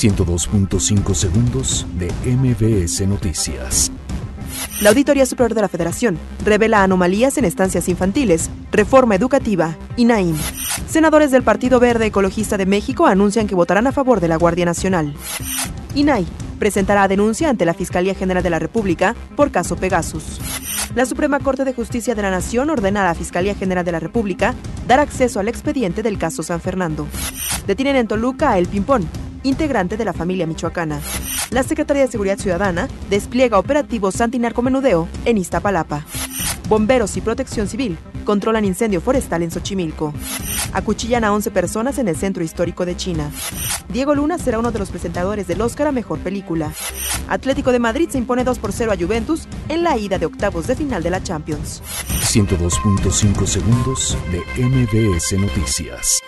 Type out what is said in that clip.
102.5 segundos de MBS Noticias. La Auditoría Superior de la Federación revela anomalías en estancias infantiles, reforma educativa y NAIM. Senadores del Partido Verde Ecologista de México anuncian que votarán a favor de la Guardia Nacional. INAI presentará denuncia ante la Fiscalía General de la República por caso Pegasus. La Suprema Corte de Justicia de la Nación ordena a la Fiscalía General de la República dar acceso al expediente del caso San Fernando. Detienen en Toluca a El Pimpón, integrante de la familia michoacana. La Secretaría de Seguridad Ciudadana despliega operativos antinarcomenudeo en Iztapalapa. Bomberos y Protección Civil controlan incendio forestal en Xochimilco. Acuchillan a 11 personas en el centro histórico de China. Diego Luna será uno de los presentadores del Oscar a Mejor Película. Atlético de Madrid se impone 2 por 0 a Juventus en la ida de octavos de final de la Champions. 102.5 segundos de MBS Noticias.